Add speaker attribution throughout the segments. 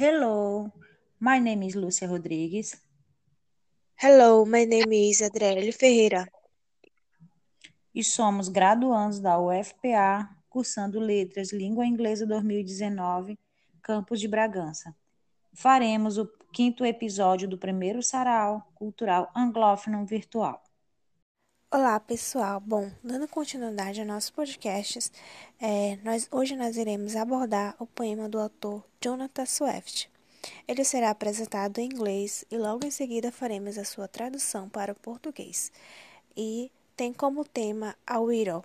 Speaker 1: Hello, my name is Lúcia Rodrigues.
Speaker 2: Hello, my name is Adriele Ferreira.
Speaker 1: E somos graduandos da UFPA, cursando Letras Língua Inglesa 2019, campus de Bragança. Faremos o quinto episódio do primeiro sarau cultural anglófono virtual.
Speaker 2: Olá, pessoal. Bom, dando continuidade aos nossos podcasts, é, nós, hoje nós iremos abordar o poema do autor Jonathan Swift. Ele será apresentado em inglês e logo em seguida faremos a sua tradução para o português. E tem como tema a widow.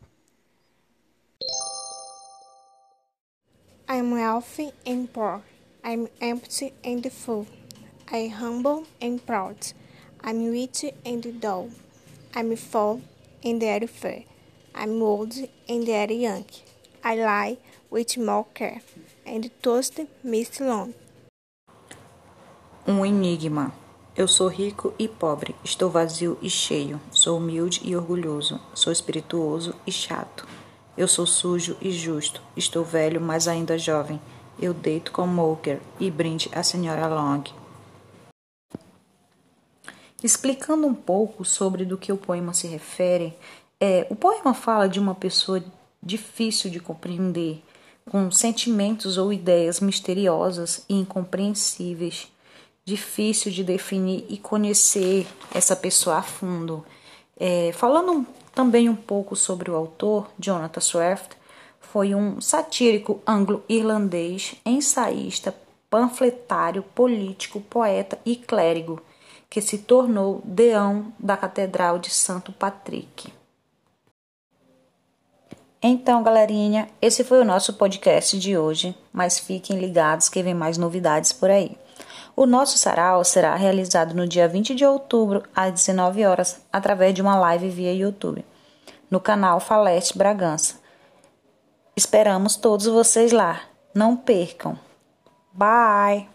Speaker 3: I'm wealthy and poor. I'm empty and full. I'm humble and proud. I'm rich and dull. I'm full and very fair. I'm old and very young. I lie with more care and toast mist long.
Speaker 4: Um enigma. Eu sou rico e pobre, estou vazio e cheio, sou humilde e orgulhoso, sou espirituoso e chato. Eu sou sujo e justo, estou velho, mas ainda jovem. Eu deito com Moker e brinde a senhora Long. Explicando um pouco sobre do que o poema se refere, é, o poema fala de uma pessoa difícil de compreender, com sentimentos ou ideias misteriosas e incompreensíveis difícil de definir e conhecer essa pessoa a fundo. É, falando também um pouco sobre o autor, Jonathan Swift, foi um satírico anglo-irlandês, ensaísta, panfletário, político, poeta e clérigo, que se tornou deão da Catedral de Santo Patrick. Então, galerinha, esse foi o nosso podcast de hoje, mas fiquem ligados que vem mais novidades por aí. O nosso sarau será realizado no dia 20 de outubro, às 19 horas, através de uma live via YouTube, no canal Faleste Bragança. Esperamos todos vocês lá. Não percam. Bye!